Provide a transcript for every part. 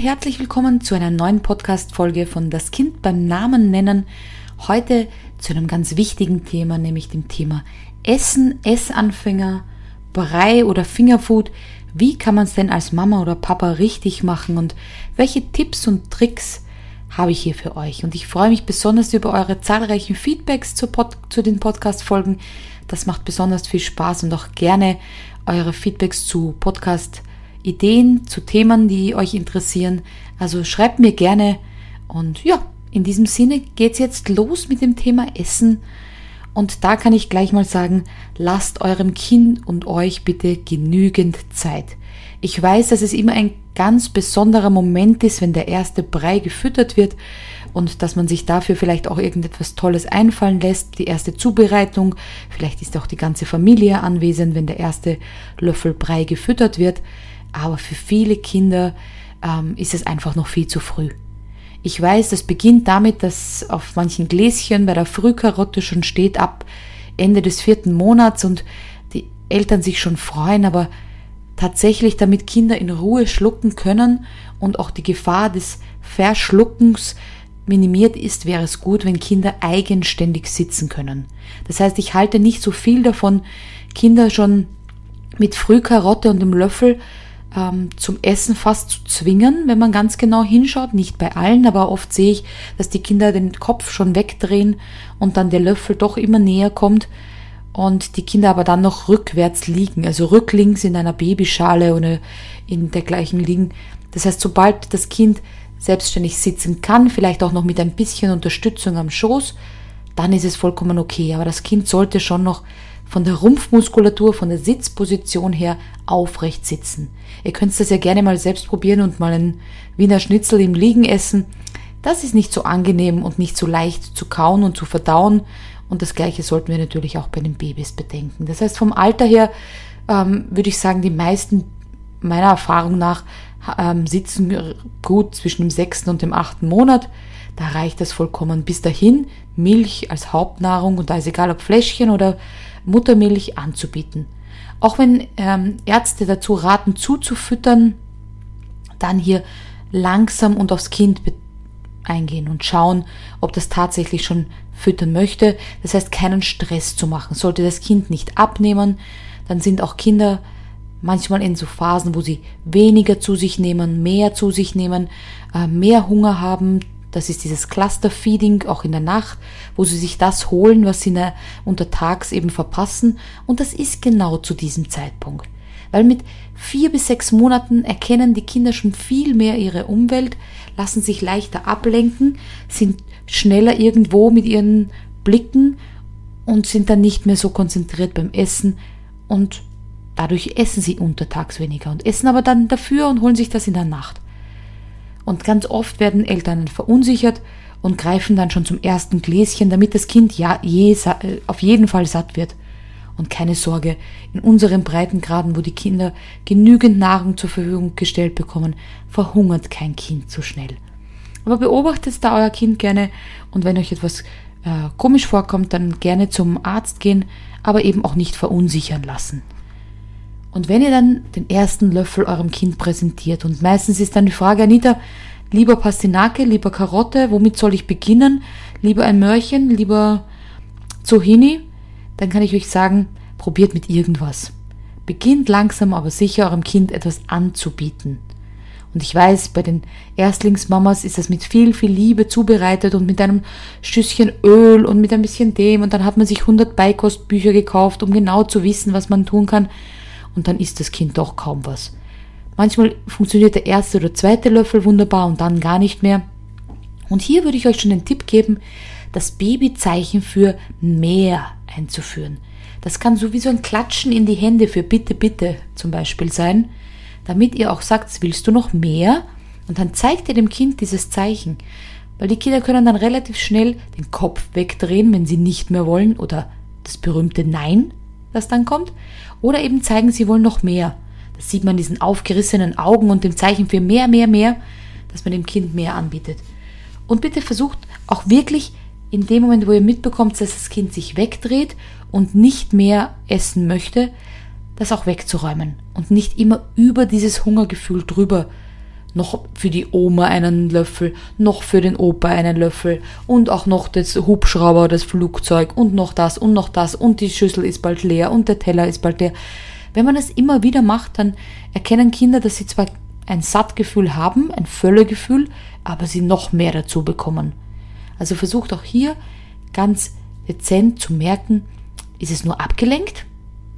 herzlich willkommen zu einer neuen Podcast-Folge von Das Kind beim Namen nennen. Heute zu einem ganz wichtigen Thema, nämlich dem Thema Essen, Essanfänger, Brei oder Fingerfood. Wie kann man es denn als Mama oder Papa richtig machen und welche Tipps und Tricks habe ich hier für euch? Und ich freue mich besonders über eure zahlreichen Feedbacks zu, Pod zu den Podcast-Folgen. Das macht besonders viel Spaß und auch gerne eure Feedbacks zu Podcast-Folgen Ideen zu Themen, die euch interessieren. Also schreibt mir gerne. Und ja, in diesem Sinne geht's jetzt los mit dem Thema Essen. Und da kann ich gleich mal sagen, lasst eurem Kind und euch bitte genügend Zeit. Ich weiß, dass es immer ein ganz besonderer Moment ist, wenn der erste Brei gefüttert wird und dass man sich dafür vielleicht auch irgendetwas Tolles einfallen lässt, die erste Zubereitung, vielleicht ist auch die ganze Familie anwesend, wenn der erste Löffel Brei gefüttert wird aber für viele Kinder ähm, ist es einfach noch viel zu früh. Ich weiß, das beginnt damit, dass auf manchen Gläschen bei der Frühkarotte schon steht ab Ende des vierten Monats und die Eltern sich schon freuen, aber tatsächlich damit Kinder in Ruhe schlucken können und auch die Gefahr des Verschluckens minimiert ist, wäre es gut, wenn Kinder eigenständig sitzen können. Das heißt, ich halte nicht so viel davon, Kinder schon mit Frühkarotte und dem Löffel ähm, zum Essen fast zu zwingen, wenn man ganz genau hinschaut. Nicht bei allen, aber oft sehe ich, dass die Kinder den Kopf schon wegdrehen und dann der Löffel doch immer näher kommt und die Kinder aber dann noch rückwärts liegen, also rücklings in einer Babyschale oder in dergleichen liegen. Das heißt, sobald das Kind selbstständig sitzen kann, vielleicht auch noch mit ein bisschen Unterstützung am Schoß, dann ist es vollkommen okay. Aber das Kind sollte schon noch von der Rumpfmuskulatur, von der Sitzposition her aufrecht sitzen. Ihr könnt das ja gerne mal selbst probieren und mal ein Wiener Schnitzel im Liegen essen. Das ist nicht so angenehm und nicht so leicht zu kauen und zu verdauen. Und das Gleiche sollten wir natürlich auch bei den Babys bedenken. Das heißt, vom Alter her ähm, würde ich sagen, die meisten meiner Erfahrung nach ähm, sitzen gut zwischen dem sechsten und dem achten Monat. Da reicht das vollkommen. Bis dahin Milch als Hauptnahrung und da ist egal ob Fläschchen oder Muttermilch anzubieten. Auch wenn ähm, Ärzte dazu raten, zuzufüttern, dann hier langsam und aufs Kind eingehen und schauen, ob das tatsächlich schon füttern möchte. Das heißt, keinen Stress zu machen. Sollte das Kind nicht abnehmen, dann sind auch Kinder manchmal in so Phasen, wo sie weniger zu sich nehmen, mehr zu sich nehmen, äh, mehr Hunger haben, das ist dieses Cluster-Feeding, auch in der Nacht, wo sie sich das holen, was sie untertags eben verpassen. Und das ist genau zu diesem Zeitpunkt. Weil mit vier bis sechs Monaten erkennen die Kinder schon viel mehr ihre Umwelt, lassen sich leichter ablenken, sind schneller irgendwo mit ihren Blicken und sind dann nicht mehr so konzentriert beim Essen und dadurch essen sie untertags weniger und essen aber dann dafür und holen sich das in der Nacht. Und ganz oft werden Eltern verunsichert und greifen dann schon zum ersten Gläschen, damit das Kind ja je, äh, auf jeden Fall satt wird. Und keine Sorge, in unseren Breitengraden, wo die Kinder genügend Nahrung zur Verfügung gestellt bekommen, verhungert kein Kind so schnell. Aber beobachtet da euer Kind gerne und wenn euch etwas äh, komisch vorkommt, dann gerne zum Arzt gehen, aber eben auch nicht verunsichern lassen. Und wenn ihr dann den ersten Löffel eurem Kind präsentiert, und meistens ist dann die Frage, Anita, lieber Pastinake, lieber Karotte, womit soll ich beginnen? Lieber ein Mörchen, lieber Zucchini? Dann kann ich euch sagen, probiert mit irgendwas. Beginnt langsam aber sicher eurem Kind etwas anzubieten. Und ich weiß, bei den Erstlingsmamas ist das mit viel, viel Liebe zubereitet und mit einem Schüsschen Öl und mit ein bisschen dem und dann hat man sich 100 Beikostbücher gekauft, um genau zu wissen, was man tun kann und dann isst das Kind doch kaum was. Manchmal funktioniert der erste oder zweite Löffel wunderbar und dann gar nicht mehr. Und hier würde ich euch schon den Tipp geben, das Babyzeichen für mehr einzuführen. Das kann sowieso ein Klatschen in die Hände für bitte, bitte zum Beispiel sein, damit ihr auch sagt, willst du noch mehr? Und dann zeigt ihr dem Kind dieses Zeichen. Weil die Kinder können dann relativ schnell den Kopf wegdrehen, wenn sie nicht mehr wollen oder das berühmte Nein das dann kommt, oder eben zeigen, sie wollen noch mehr. Das sieht man diesen aufgerissenen Augen und dem Zeichen für mehr, mehr, mehr, dass man dem Kind mehr anbietet. Und bitte versucht auch wirklich in dem Moment, wo ihr mitbekommt, dass das Kind sich wegdreht und nicht mehr essen möchte, das auch wegzuräumen und nicht immer über dieses Hungergefühl drüber noch für die Oma einen Löffel, noch für den Opa einen Löffel und auch noch das Hubschrauber, das Flugzeug und noch das und noch das und die Schüssel ist bald leer und der Teller ist bald leer. Wenn man das immer wieder macht, dann erkennen Kinder, dass sie zwar ein Sattgefühl haben, ein Völlegefühl, aber sie noch mehr dazu bekommen. Also versucht auch hier ganz dezent zu merken, ist es nur abgelenkt?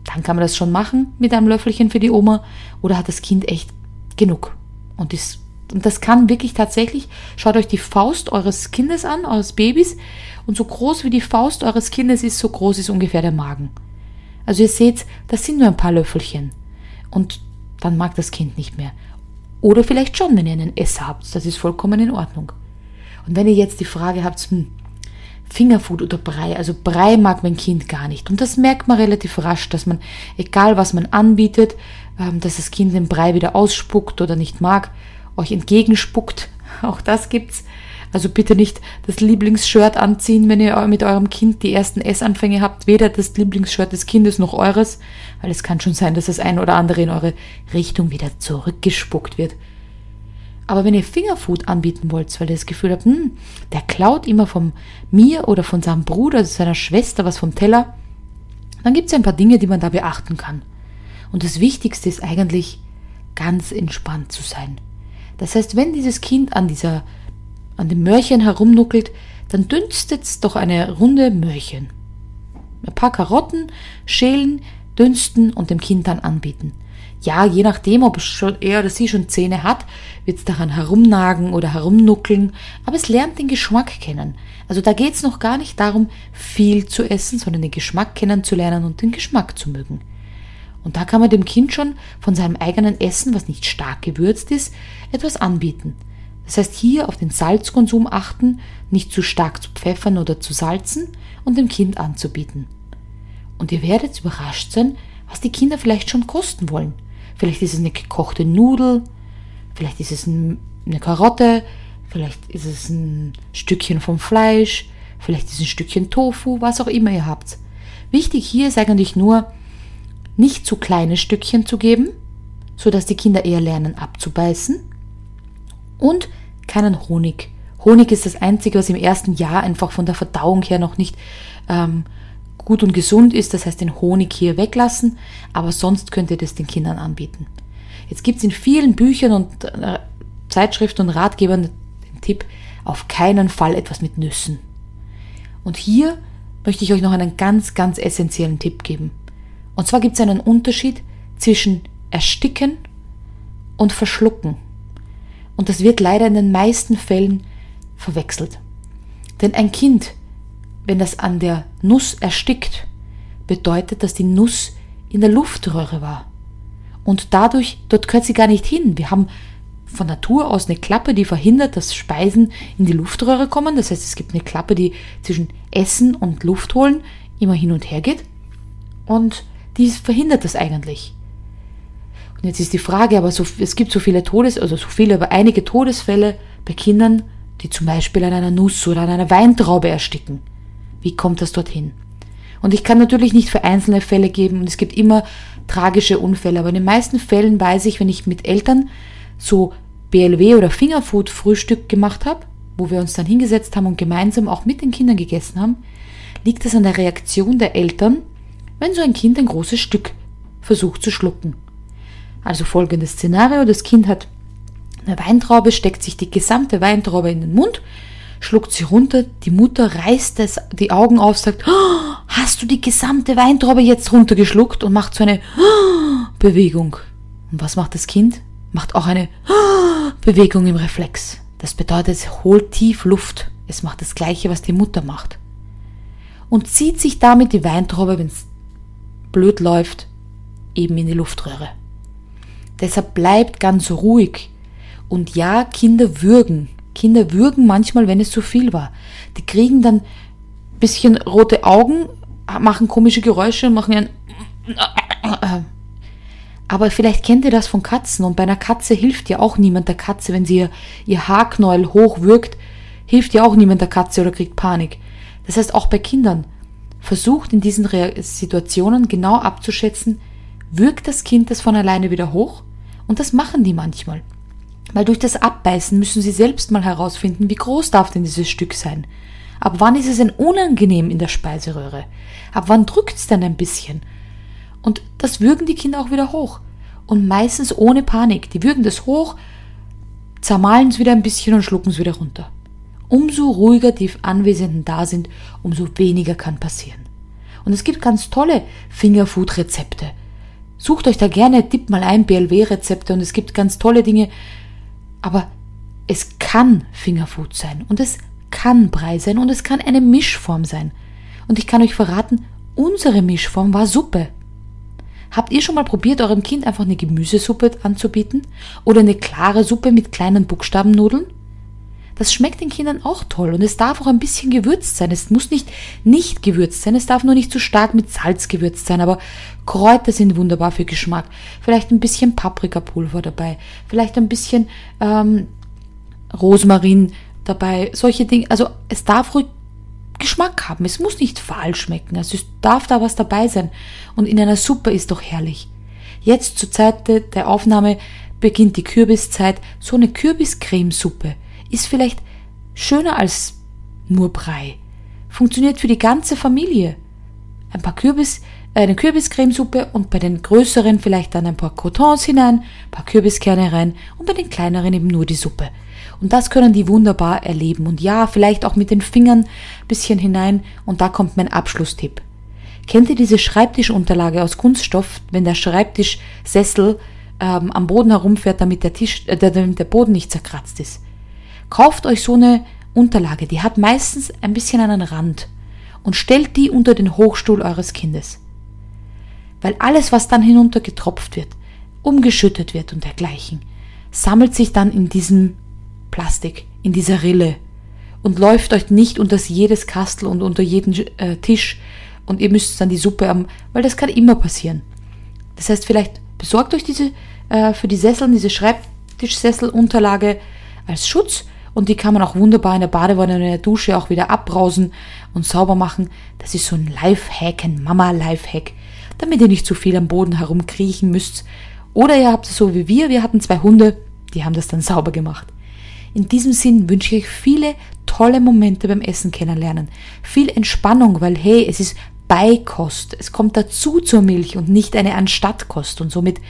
Dann kann man das schon machen mit einem Löffelchen für die Oma oder hat das Kind echt genug? Und das, und das kann wirklich tatsächlich, schaut euch die Faust eures Kindes an, eures Babys, und so groß wie die Faust eures Kindes ist, so groß ist ungefähr der Magen. Also ihr seht, das sind nur ein paar Löffelchen. Und dann mag das Kind nicht mehr. Oder vielleicht schon, wenn ihr einen Esser habt. Das ist vollkommen in Ordnung. Und wenn ihr jetzt die Frage habt, hm, Fingerfood oder Brei, also Brei mag mein Kind gar nicht. Und das merkt man relativ rasch, dass man, egal was man anbietet, ähm, dass das Kind den Brei wieder ausspuckt oder nicht mag, euch entgegenspuckt. Auch das gibt's. Also bitte nicht das Lieblingsshirt anziehen, wenn ihr mit eurem Kind die ersten Essanfänge habt. Weder das Lieblingsshirt des Kindes noch eures, weil es kann schon sein, dass das ein oder andere in eure Richtung wieder zurückgespuckt wird. Aber wenn ihr Fingerfood anbieten wollt, weil ihr das Gefühl habt, hm, der klaut immer von mir oder von seinem Bruder oder seiner Schwester was vom Teller, dann gibt es ein paar Dinge, die man da beachten kann. Und das Wichtigste ist eigentlich, ganz entspannt zu sein. Das heißt, wenn dieses Kind an dieser, an dem Möhrchen herumnuckelt, dann dünstet's doch eine Runde Möhrchen. Ein paar Karotten schälen, dünsten und dem Kind dann anbieten. Ja, je nachdem, ob schon er oder sie schon Zähne hat, wird es daran herumnagen oder herumnuckeln, aber es lernt den Geschmack kennen. Also da geht es noch gar nicht darum, viel zu essen, sondern den Geschmack kennenzulernen und den Geschmack zu mögen. Und da kann man dem Kind schon von seinem eigenen Essen, was nicht stark gewürzt ist, etwas anbieten. Das heißt, hier auf den Salzkonsum achten, nicht zu stark zu pfeffern oder zu salzen und dem Kind anzubieten. Und ihr werdet überrascht sein, was die Kinder vielleicht schon kosten wollen. Vielleicht ist es eine gekochte Nudel, vielleicht ist es eine Karotte, vielleicht ist es ein Stückchen vom Fleisch, vielleicht ist es ein Stückchen Tofu, was auch immer ihr habt. Wichtig hier ist eigentlich nur, nicht zu kleine Stückchen zu geben, sodass die Kinder eher lernen abzubeißen und keinen Honig. Honig ist das Einzige, was im ersten Jahr einfach von der Verdauung her noch nicht ähm, gut und gesund ist. Das heißt, den Honig hier weglassen, aber sonst könnt ihr das den Kindern anbieten. Jetzt gibt es in vielen Büchern und äh, Zeitschriften und Ratgebern den Tipp, auf keinen Fall etwas mit Nüssen. Und hier möchte ich euch noch einen ganz, ganz essentiellen Tipp geben. Und zwar gibt es einen Unterschied zwischen ersticken und verschlucken. Und das wird leider in den meisten Fällen verwechselt. Denn ein Kind, wenn das an der Nuss erstickt, bedeutet, dass die Nuss in der Luftröhre war. Und dadurch, dort gehört sie gar nicht hin. Wir haben von Natur aus eine Klappe, die verhindert, dass Speisen in die Luftröhre kommen. Das heißt, es gibt eine Klappe, die zwischen Essen und Luft holen immer hin und her geht. Und die verhindert das eigentlich. Und jetzt ist die Frage, aber so, es gibt so viele Todes, also so viele, aber einige Todesfälle bei Kindern, die zum Beispiel an einer Nuss oder an einer Weintraube ersticken. Wie kommt das dorthin? Und ich kann natürlich nicht für einzelne Fälle geben und es gibt immer tragische Unfälle, aber in den meisten Fällen weiß ich, wenn ich mit Eltern so BLW oder Fingerfood Frühstück gemacht habe, wo wir uns dann hingesetzt haben und gemeinsam auch mit den Kindern gegessen haben, liegt es an der Reaktion der Eltern, wenn so ein Kind ein großes Stück versucht zu schlucken. Also folgendes Szenario, das Kind hat eine Weintraube, steckt sich die gesamte Weintraube in den Mund, schluckt sie runter, die Mutter reißt es, die Augen auf, sagt, oh, hast du die gesamte Weintraube jetzt runtergeschluckt und macht so eine oh, Bewegung. Und was macht das Kind? Macht auch eine oh, Bewegung im Reflex. Das bedeutet, es holt tief Luft. Es macht das gleiche, was die Mutter macht. Und zieht sich damit die Weintraube, wenn es blöd läuft, eben in die Luftröhre. Deshalb bleibt ganz ruhig. Und ja, Kinder würgen. Kinder würgen manchmal, wenn es zu viel war. Die kriegen dann bisschen rote Augen, machen komische Geräusche und machen ein aber vielleicht kennt ihr das von Katzen und bei einer Katze hilft ja auch niemand der Katze, wenn sie ihr, ihr Haarknäuel hochwürgt, hilft ja auch niemand der Katze oder kriegt Panik. Das heißt auch bei Kindern versucht in diesen Situationen genau abzuschätzen, wirkt das Kind das von alleine wieder hoch? Und das machen die manchmal. Weil durch das Abbeißen müssen sie selbst mal herausfinden, wie groß darf denn dieses Stück sein. Ab wann ist es denn unangenehm in der Speiseröhre? Ab wann drückt es denn ein bisschen? Und das würgen die Kinder auch wieder hoch. Und meistens ohne Panik. Die würgen das hoch, zermahlen es wieder ein bisschen und schlucken es wieder runter. Umso ruhiger die Anwesenden da sind, umso weniger kann passieren. Und es gibt ganz tolle Fingerfood-Rezepte. Sucht euch da gerne, tippt mal ein BLW-Rezepte und es gibt ganz tolle Dinge. Aber es kann Fingerfood sein und es kann Brei sein und es kann eine Mischform sein. Und ich kann euch verraten, unsere Mischform war Suppe. Habt ihr schon mal probiert, eurem Kind einfach eine Gemüsesuppe anzubieten? Oder eine klare Suppe mit kleinen Buchstabennudeln? Das schmeckt den Kindern auch toll und es darf auch ein bisschen gewürzt sein. Es muss nicht nicht gewürzt sein, es darf nur nicht zu stark mit Salz gewürzt sein, aber Kräuter sind wunderbar für Geschmack. Vielleicht ein bisschen Paprikapulver dabei, vielleicht ein bisschen ähm, Rosmarin dabei, solche Dinge. Also es darf ruhig Geschmack haben. Es muss nicht fahl schmecken. Also es darf da was dabei sein. Und in einer Suppe ist doch herrlich. Jetzt zur Zeit der Aufnahme beginnt die Kürbiszeit. So eine Kürbiscremesuppe ist vielleicht schöner als nur Brei. Funktioniert für die ganze Familie. Ein paar Kürbis, eine Kürbiscremesuppe und bei den größeren vielleicht dann ein paar Crotons hinein, ein paar Kürbiskerne rein und bei den kleineren eben nur die Suppe. Und das können die wunderbar erleben. Und ja, vielleicht auch mit den Fingern bisschen hinein. Und da kommt mein Abschlusstipp. Kennt ihr diese Schreibtischunterlage aus Kunststoff, wenn der Schreibtischsessel ähm, am Boden herumfährt, damit der, Tisch, äh, damit der Boden nicht zerkratzt ist? Kauft euch so eine Unterlage, die hat meistens ein bisschen einen Rand und stellt die unter den Hochstuhl eures Kindes. Weil alles, was dann hinunter getropft wird, umgeschüttet wird und dergleichen, sammelt sich dann in diesem Plastik, in dieser Rille und läuft euch nicht unter jedes Kastel und unter jeden äh, Tisch und ihr müsst dann die Suppe am, weil das kann immer passieren. Das heißt, vielleicht besorgt euch diese äh, für die Sessel, diese Schreibtischsesselunterlage als Schutz und die kann man auch wunderbar in der Badewanne oder in der Dusche auch wieder abbrausen und sauber machen. Das ist so ein Lifehack, ein Mama-Lifehack, damit ihr nicht zu viel am Boden herumkriechen müsst. Oder ihr habt es so wie wir, wir hatten zwei Hunde, die haben das dann sauber gemacht. In diesem Sinn wünsche ich euch viele tolle Momente beim Essen kennenlernen. Viel Entspannung, weil hey, es ist Beikost. Es kommt dazu zur Milch und nicht eine Anstattkost. Und somit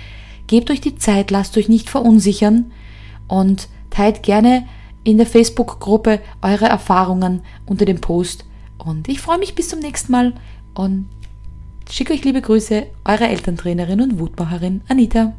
gebt euch die Zeit, lasst euch nicht verunsichern und teilt gerne in der Facebook-Gruppe eure Erfahrungen unter dem Post. Und ich freue mich bis zum nächsten Mal und schicke euch liebe Grüße, eure Elterntrainerin und Wutmacherin Anita.